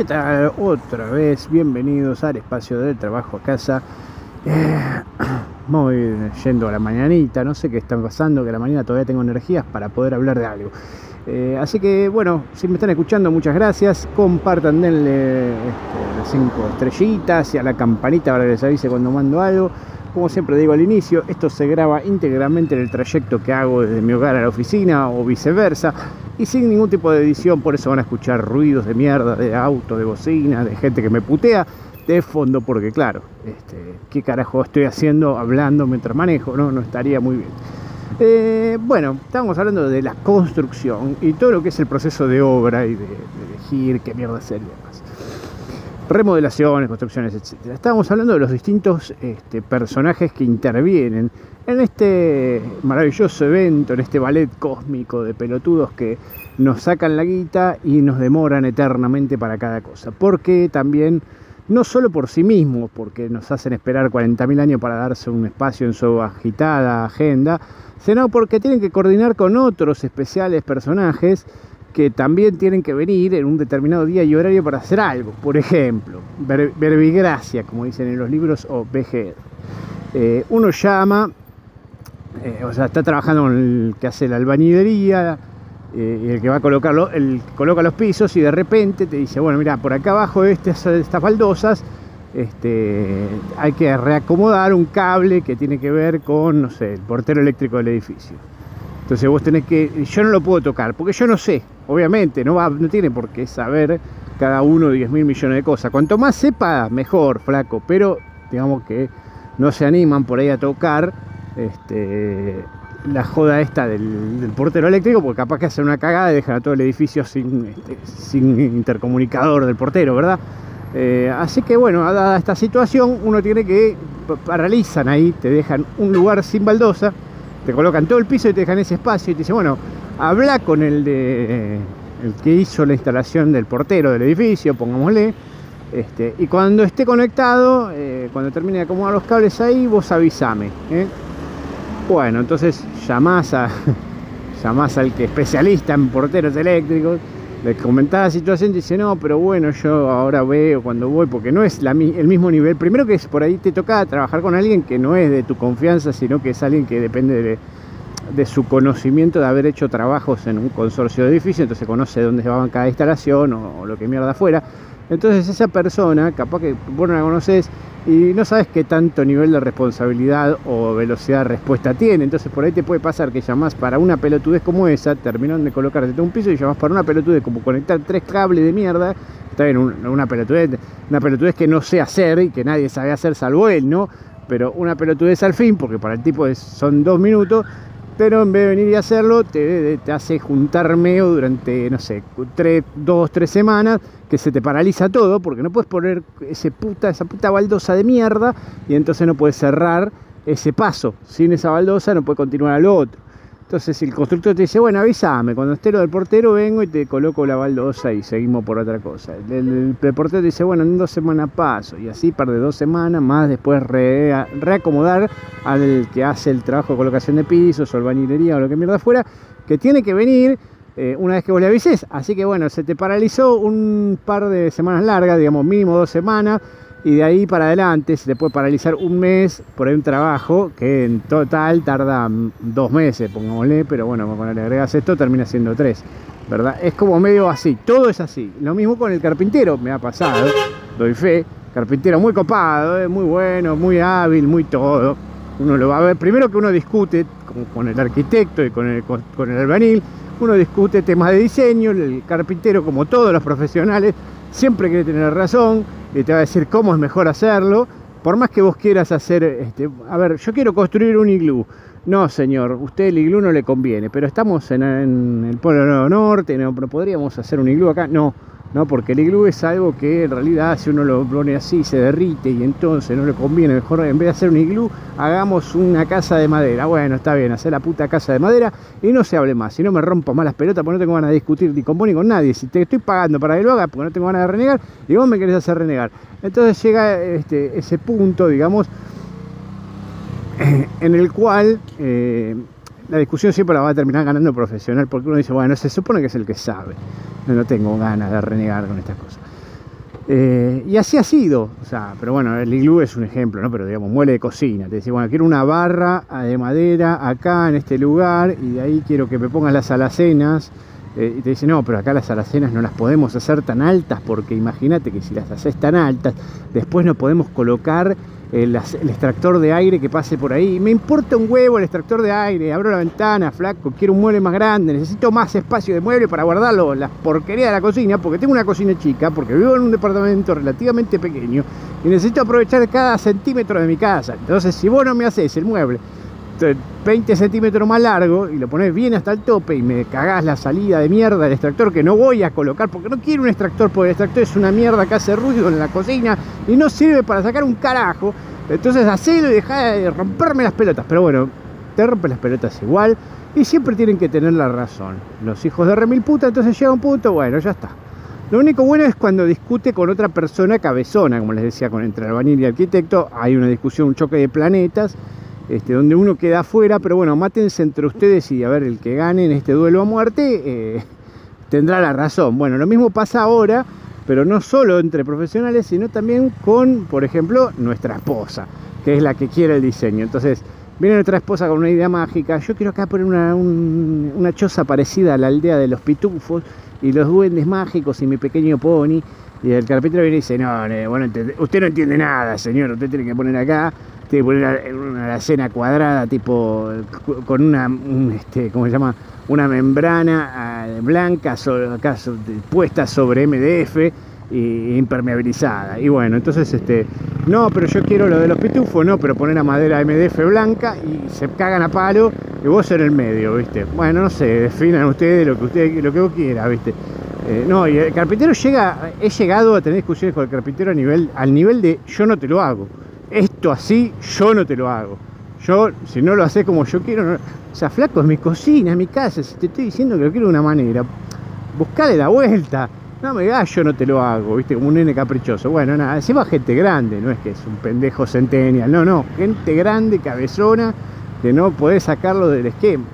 ¿Qué tal? Otra vez, bienvenidos al espacio del trabajo a casa. Eh, voy yendo a la mañanita, no sé qué está pasando, que a la mañana todavía tengo energías para poder hablar de algo. Eh, así que bueno, si me están escuchando, muchas gracias. Compartan, denle este, las cinco estrellitas y a la campanita para que les avise cuando mando algo. Como siempre digo al inicio, esto se graba íntegramente en el trayecto que hago desde mi hogar a la oficina o viceversa y sin ningún tipo de edición, por eso van a escuchar ruidos de mierda, de auto, de bocina, de gente que me putea de fondo, porque claro, este, ¿qué carajo estoy haciendo hablando mientras manejo? No, no estaría muy bien. Eh, bueno, estamos hablando de la construcción y todo lo que es el proceso de obra y de, de elegir qué mierda hacer y demás remodelaciones, construcciones, etc. Estábamos hablando de los distintos este, personajes que intervienen en este maravilloso evento, en este ballet cósmico de pelotudos que nos sacan la guita y nos demoran eternamente para cada cosa. Porque también, no solo por sí mismos, porque nos hacen esperar 40.000 años para darse un espacio en su agitada agenda, sino porque tienen que coordinar con otros especiales personajes que también tienen que venir en un determinado día y horario para hacer algo. Por ejemplo, verbigracia, como dicen en los libros, o VG. Eh, uno llama, eh, o sea, está trabajando con el que hace la albañilería, eh, el que va a colocarlo, el que coloca los pisos y de repente te dice, bueno, mira, por acá abajo estas, estas baldosas este, hay que reacomodar un cable que tiene que ver con, no sé, el portero eléctrico del edificio. Entonces vos tenés que, yo no lo puedo tocar, porque yo no sé, obviamente, no, va, no tiene por qué saber cada uno 10 mil millones de cosas. Cuanto más sepa, mejor, flaco, pero digamos que no se animan por ahí a tocar este, la joda esta del, portero eléctrico, porque capaz que hacen una cagada y dejan a todo el edificio sin, este, intercomunicador del portero, ¿verdad? Eh, así que bueno, dada esta situación, uno tiene que paralizan ahí, te dejan un lugar sin baldosa te colocan todo el piso y te dejan ese espacio y te dicen, bueno, habla con el de el que hizo la instalación del portero del edificio, pongámosle, este, y cuando esté conectado, eh, cuando termine de acomodar los cables ahí, vos avísame. ¿eh? Bueno, entonces llamás, a, llamás al que especialista en porteros eléctricos, le comentaba la situación, dice, no, pero bueno, yo ahora veo cuando voy, porque no es la, el mismo nivel. Primero que es por ahí te toca trabajar con alguien que no es de tu confianza, sino que es alguien que depende de, su conocimiento de haber hecho trabajos en un consorcio de edificios, entonces conoce dónde va cada instalación o, o lo que mierda fuera. Entonces esa persona, capaz que vos no la conoces y no sabes qué tanto nivel de responsabilidad o velocidad de respuesta tiene. Entonces por ahí te puede pasar que llamás para una pelotudez como esa, terminando de colocarte un piso y llamás para una pelotudez como conectar tres cables de mierda. Está bien, una pelotudez, una pelotudez que no sé hacer y que nadie sabe hacer salvo él, ¿no? Pero una pelotudez al fin, porque para el tipo son dos minutos, pero en vez de venir y hacerlo, te, hace juntar meo durante, no sé, tres, dos, tres semanas, que se te paraliza todo, porque no puedes poner ese puta, esa puta baldosa de mierda, y entonces no puedes cerrar ese paso. Sin esa baldosa no puedes continuar al otro. Entonces el constructor te dice, bueno, avísame, cuando esté lo del portero vengo y te coloco la baldosa y seguimos por otra cosa. El, portero te dice, bueno, en dos semanas paso. Y así par de dos semanas más después reacomodar al que hace el trabajo de colocación de pisos o albañilería o lo que mierda fuera, que tiene que venir eh, una vez que vos le avises. Así que bueno, se te paralizó un par de semanas largas, digamos mínimo dos semanas y de ahí para adelante se te puede paralizar un mes por un trabajo que en total tarda dos meses, pongámosle, pero bueno, cuando le agregas esto termina siendo tres, ¿verdad? Es como medio así, todo es así. Lo mismo con el carpintero, me ha pasado, doy fe, carpintero muy copado, muy bueno, muy hábil, muy todo. Uno lo va a ver, primero que uno discute con, el arquitecto y con el, con el albanil, uno discute temas de diseño, el carpintero como todos los profesionales siempre quiere tener razón y te va a decir cómo es mejor hacerlo. Por más que vos quieras hacer, este, a ver, yo quiero construir un iglú. No, señor, usted el iglú no le conviene, pero estamos en, el Polo Norte, no, podríamos hacer un iglú acá. No, ¿no? Porque el iglú es algo que en realidad si uno lo pone así se derrite y entonces no le conviene, mejor en vez de hacer un iglú hagamos una casa de madera. Bueno, está bien, hacer la puta casa de madera y no se hable más, si no me rompo más las pelotas porque no tengo ganas de discutir ni con vos ni con nadie, si te estoy pagando para que lo haga porque no tengo ganas de renegar y vos me querés hacer renegar. Entonces llega este, ese punto, digamos, en el cual... Eh, la discusión siempre la va a terminar ganando el profesional, porque uno dice, bueno, se supone que es el que sabe. No, tengo ganas de renegar con estas cosas. Eh, y así ha sido, o sea, pero bueno, el iglú es un ejemplo, ¿no? Pero digamos, muele de cocina. Te dice, bueno, quiero una barra de madera acá en este lugar y de ahí quiero que me pongas las alacenas. Eh, y te dice, no, pero acá las alacenas no las podemos hacer tan altas porque imagínate que si las haces tan altas, después no podemos colocar el, extractor de aire que pase por ahí. Me importa un huevo el extractor de aire, abro la ventana, flaco, quiero un mueble más grande, necesito más espacio de mueble para guardarlo, la porquería de la cocina, porque tengo una cocina chica, porque vivo en un departamento relativamente pequeño y necesito aprovechar cada centímetro de mi casa. Entonces, si vos no me haces el mueble 20 centímetros más largo y lo pones bien hasta el tope y me cagás la salida de mierda del extractor que no voy a colocar porque no quiero un extractor porque el extractor es una mierda que hace ruido en la cocina y no sirve para sacar un carajo. Entonces hacelo y deja de romperme las pelotas. Pero bueno, te rompe las pelotas igual y siempre tienen que tener la razón. Los hijos de remil puta, entonces llega un punto, bueno, ya está. Lo único bueno es cuando discute con otra persona cabezona, como les decía, con entre albañil y arquitecto, hay una discusión, un choque de planetas este, donde uno queda afuera, pero bueno, mátense entre ustedes y a ver, el que gane en este duelo a muerte eh, tendrá la razón. Bueno, lo mismo pasa ahora, pero no solo entre profesionales, sino también con, por ejemplo, nuestra esposa, que es la que quiere el diseño. Entonces, viene nuestra esposa con una idea mágica, yo quiero acá poner una, una choza parecida a la aldea de los pitufos y los duendes mágicos y mi pequeño pony. Y el carpintero viene y dice, no, bueno, usted no entiende nada, señor, usted tiene que poner acá tiene que poner una alacena cuadrada, tipo con una, este, ¿cómo se llama? Una membrana ah, blanca puesta sobre MDF e impermeabilizada. Y bueno, entonces, este, no, pero yo quiero lo de los pitufos, no, pero poner a madera MDF blanca y se cagan a palo y vos en el medio, ¿viste? Bueno, no sé, definan ustedes lo que usted, lo que vos quiera, ¿viste? Eh, no, y el carpintero llega, he llegado a tener discusiones con el carpintero a nivel, al nivel de yo no te lo hago esto así yo no te lo hago. Yo, si no lo haces como yo quiero, no... o sea, flaco, es mi cocina, es mi casa, si te estoy diciendo que lo quiero de una manera, buscale la vuelta. No me digas, yo no te lo hago, viste, como un nene caprichoso. Bueno, nada, encima gente grande, no es que es un pendejo centennial, no, no, gente grande, cabezona, que no podés sacarlo del esquema.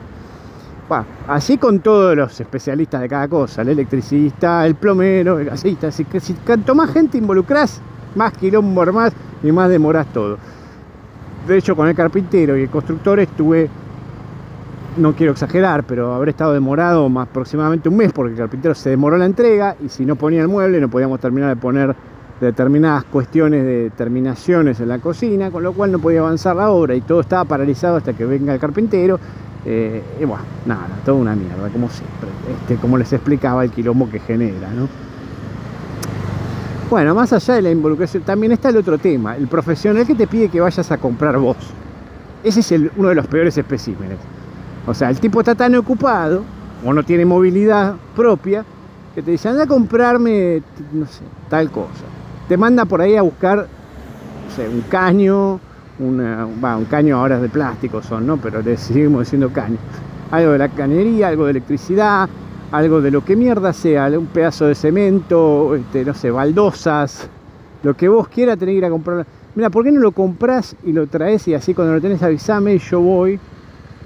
así con todos los especialistas de cada cosa, el electricista, el plomero, el gasista, si, si cuanto más gente involucrás, más quilombo más y más demoras todo. De hecho, con el carpintero y el constructor estuve, no quiero exagerar, pero habré estado demorado más aproximadamente un mes porque el carpintero se demoró la entrega y si no ponía el mueble no podíamos terminar de poner determinadas cuestiones de terminaciones en la cocina, con lo cual no podía avanzar la obra y todo estaba paralizado hasta que venga el carpintero. Eh, y bueno, nada, toda una mierda, como siempre. Este, como les explicaba, el quilombo que genera, ¿no? Bueno, más allá de la involucración, también está el otro tema, el profesional que te pide que vayas a comprar vos. Ese es uno de los peores especímenes. O sea, el tipo está tan ocupado o no tiene movilidad propia que te dice, anda a comprarme, no sé, tal cosa. Te manda por ahí a buscar, no sé, un caño, una, un caño ahora es de plástico son, ¿no? Pero le seguimos diciendo caño. Algo de la cañería, algo de electricidad, algo de lo que mierda sea, un pedazo de cemento, este, no sé, baldosas, lo que vos quieras tener que ir a comprar. Mira, ¿por qué no lo compras y lo traes y así cuando lo tenés avisame y yo voy?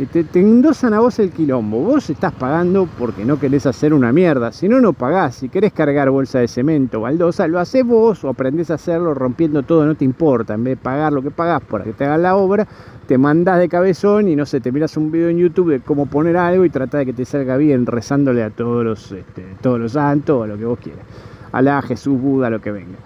Te, te, endosan a vos el quilombo. Vos estás pagando porque no querés hacer una mierda. Si no, no pagás. Si querés cargar bolsa de cemento, baldosa, lo haces vos o aprendés a hacerlo rompiendo todo, no te importa. En vez de pagar lo que pagás para que te hagan la obra, te mandás de cabezón y no sé, te miras un video en YouTube de cómo poner algo y trata de que te salga bien, rezándole a todos los, este, todos los santos, a lo que vos quieras. Alá, Jesús, Buda, lo que venga.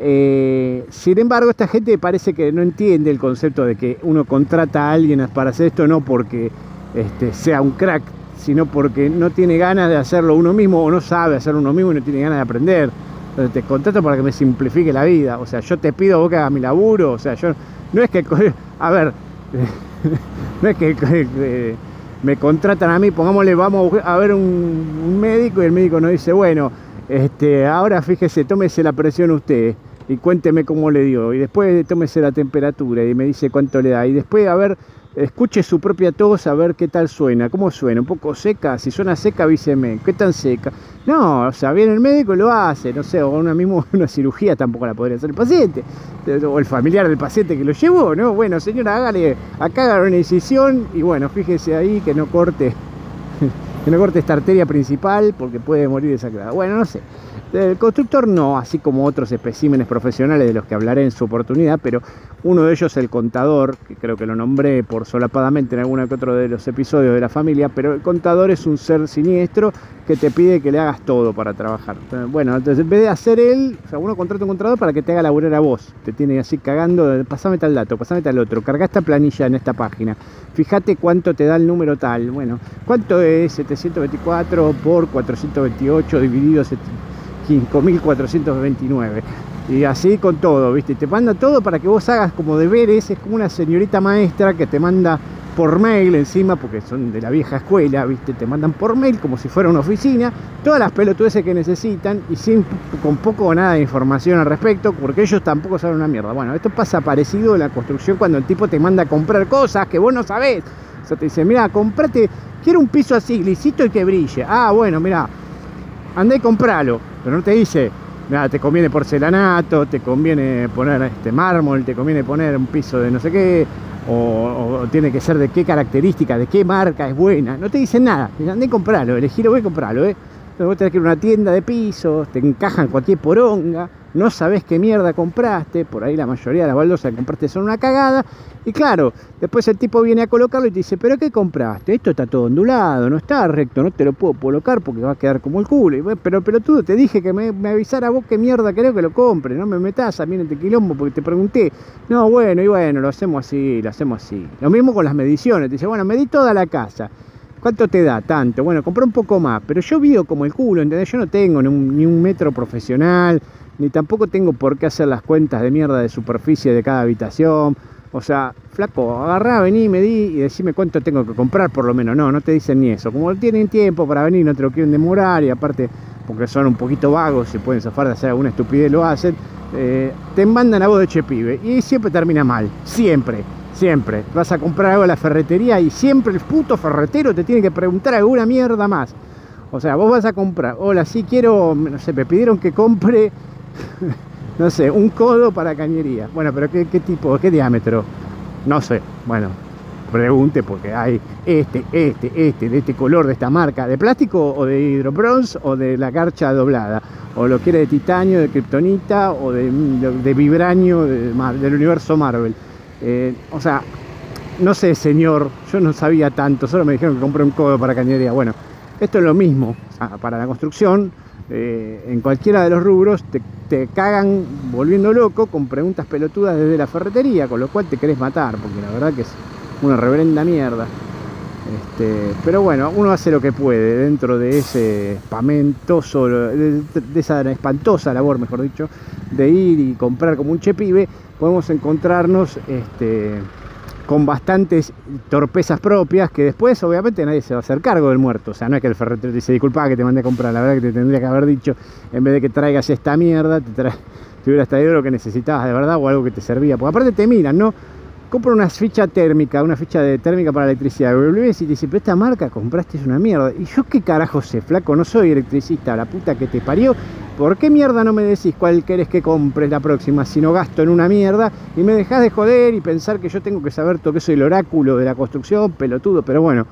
Eh, sin embargo, esta gente parece que no entiende el concepto de que uno contrata a alguien para hacer esto no porque este, sea un crack, sino porque no tiene ganas de hacerlo uno mismo o no sabe hacerlo uno mismo y no tiene ganas de aprender. Entonces te contrato para que me simplifique la vida. O sea, yo te pido vos que hagas mi laburo. O sea, yo no es que... A ver, no es que, me contratan a mí, pongámosle, vamos a ver un, médico y el médico nos dice, bueno, este, ahora fíjese, tómese la presión usted y cuénteme cómo le dio. Y después tómese la temperatura y me dice cuánto le da. Y después, a ver, escuche su propia tos a ver qué tal suena, cómo suena, un poco seca, si suena seca avíseme, qué tan seca. No, o sea, viene el médico y lo hace, no sé, o una mismo una cirugía tampoco la podría hacer el paciente, o el familiar del paciente que lo llevó, ¿no? Bueno, señora, hágale, acá haga una incisión y bueno, fíjese ahí que no corte, que no corte esta arteria principal porque puede morir desacrada. Bueno, no sé. El constructor no, así como otros especímenes profesionales de los que hablaré en su oportunidad, pero uno de ellos el contador, que creo que lo nombré por solapadamente en alguno que otro de los episodios de la familia, pero el contador es un ser siniestro que te pide que le hagas todo para trabajar. Bueno, entonces en vez de hacer él, o sea, uno contrata un contador para que te haga laburar a vos, te tiene así cagando, pasame tal dato, pasame tal otro, carga esta planilla en esta página, fíjate cuánto te da el número tal, bueno, cuánto es 724 por 428 dividido 5.429. Y así con todo, ¿viste? Te manda todo para que vos hagas como deberes. Es como una señorita maestra que te manda por mail encima, porque son de la vieja escuela, ¿viste? Te mandan por mail como si fuera una oficina, todas las pelotudeces que necesitan y sin, con poco o nada de información al respecto, porque ellos tampoco saben una mierda. Bueno, esto pasa parecido en la construcción cuando el tipo te manda a comprar cosas que vos no sabés. O sea, te dice, mira, comprate, quiero un piso así, lisito y que brille. Ah, bueno, mira, andá y compralo pero no te dice, nada, te conviene porcelanato, te conviene poner este mármol, te conviene poner un piso de no sé qué, o, tiene que ser de qué característica, de qué marca es buena. No te dicen nada, andé y compralo, elegir voy a comprarlo, ¿eh? Vos tenés que ir a una tienda de pisos, te encajan cualquier poronga, no sabes qué mierda compraste, por ahí la mayoría de las baldosas que compraste son una cagada, y claro, después el tipo viene a colocarlo y te dice, pero ¿qué compraste? Esto está todo ondulado, no está recto, no te lo puedo colocar porque va a quedar como el culo. Y, pero pelotudo, te dije que me, avisara vos qué mierda creo que lo compre, no me metas a mí en este quilombo porque te pregunté. No, bueno, y bueno, lo hacemos así, lo hacemos así. Lo mismo con las mediciones, te dice, bueno, medí toda la casa. ¿Cuánto te da? Tanto. Bueno, compré un poco más, pero yo vivo como el culo, ¿entendés? Yo no tengo ni un metro profesional, ni tampoco tengo por qué hacer las cuentas de mierda de superficie de cada habitación. O sea, flaco, agarrá, vení, medí y decime cuánto tengo que comprar por lo menos. No, no te dicen ni eso. Como tienen tiempo para venir, no te lo quieren demorar y aparte, porque son un poquito vagos, se pueden zafar de hacer alguna estupidez, lo hacen, eh, te mandan a vos de chepibe y siempre termina mal. Siempre, siempre. Vas a comprar algo a la ferretería y siempre el puto ferretero te tiene que preguntar alguna mierda más. O sea, vos vas a comprar, hola, sí quiero, no sé, me pidieron que compre no sé, un codo para cañería. Bueno, pero ¿qué, tipo, qué diámetro? No sé, bueno, pregunte porque hay este, este, este, de este color, de esta marca, de plástico o de hidrobronce o de la garcha doblada, o lo quiere de titanio, de kriptonita o de, de, vibranio del universo Marvel. Eh, o sea, no sé, señor, yo no sabía tanto, solo me dijeron que compré un codo para cañería. Bueno, esto es lo mismo para la construcción eh, en cualquiera de los rubros te, cagan volviendo loco con preguntas pelotudas desde la ferretería, con lo cual te querés matar, porque la verdad que es una reverenda mierda. Este, pero bueno, uno hace lo que puede dentro de ese espamentoso, de, esa espantosa labor, mejor dicho, de ir y comprar como un chepibe, podemos encontrarnos este, con bastantes torpezas propias que después obviamente nadie se va a hacer cargo del muerto. O sea, no es que el ferretero te dice, disculpa que te mandé a comprar, la verdad que te tendría que haber dicho, en vez de que traigas esta mierda, te, tra te hubieras traído lo que necesitabas de verdad o algo que te servía. Porque aparte te miran, ¿no? Compra una ficha térmica, una ficha de térmica para electricidad. Y te dice, pero esta marca compraste es una mierda. Y yo qué carajo sé, flaco, no soy electricista, la puta que te parió. ¿Por qué mierda no me decís cuál querés que compres la próxima si no gasto en una mierda? Y me dejás de joder y pensar que yo tengo que saber todo que soy el oráculo de la construcción, pelotudo, pero bueno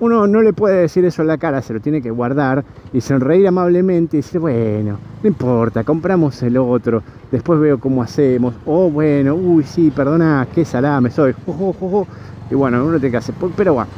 uno no le puede decir eso en la cara, se lo tiene que guardar y sonreír amablemente y decir, bueno, no importa, compramos el otro, después veo cómo hacemos, oh, bueno, uy, sí, perdona, qué salame soy, y bueno, uno tiene que hacer, pero bueno.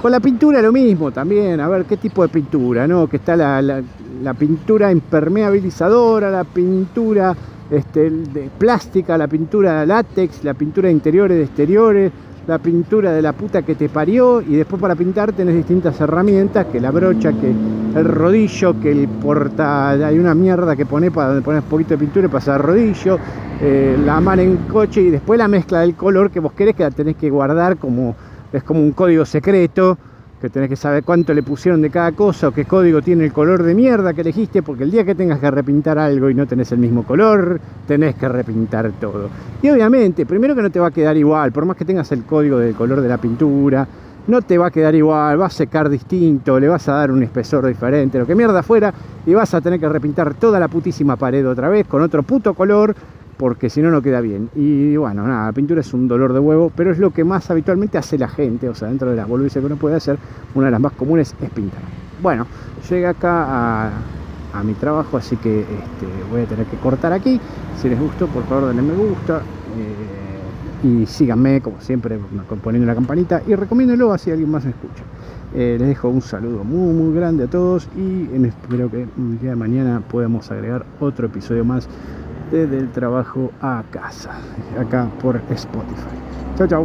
Con la pintura lo mismo también, a ver qué tipo de pintura, ¿no? Que está la, la, pintura impermeabilizadora, la pintura este, de plástica, la pintura de látex, la pintura de interiores, de exteriores, la pintura de la puta que te parió y después para pintar tenés distintas herramientas, que la brocha, que el rodillo, que el porta, hay una mierda que pone para poner un poquito de pintura y pasar rodillo, eh, la mano en coche y después la mezcla del color que vos querés que la tenés que guardar como, es como un código secreto que tenés que saber cuánto le pusieron de cada cosa o qué código tiene el color de mierda que elegiste, porque el día que tengas que repintar algo y no tenés el mismo color, tenés que repintar todo. Y obviamente, primero que no te va a quedar igual, por más que tengas el código del color de la pintura, no te va a quedar igual, va a secar distinto, le vas a dar un espesor diferente, lo que mierda fuera, y vas a tener que repintar toda la putísima pared otra vez con otro puto color porque si no, no queda bien. Y bueno, nada, la pintura es un dolor de huevo, pero es lo que más habitualmente hace la gente, o sea, dentro de las boludeces que uno puede hacer, una de las más comunes es pintar. Bueno, llega acá a mi trabajo, así que este, voy a tener que cortar aquí. Si les gustó, por favor denle me gusta. Eh, y síganme, como siempre, poniendo la campanita y recomiéndelo así alguien más me escucha. Eh, les dejo un saludo muy muy grande a todos y espero que el día de mañana podamos agregar otro episodio más desde el trabajo a casa, acá por Spotify. Chao, chao.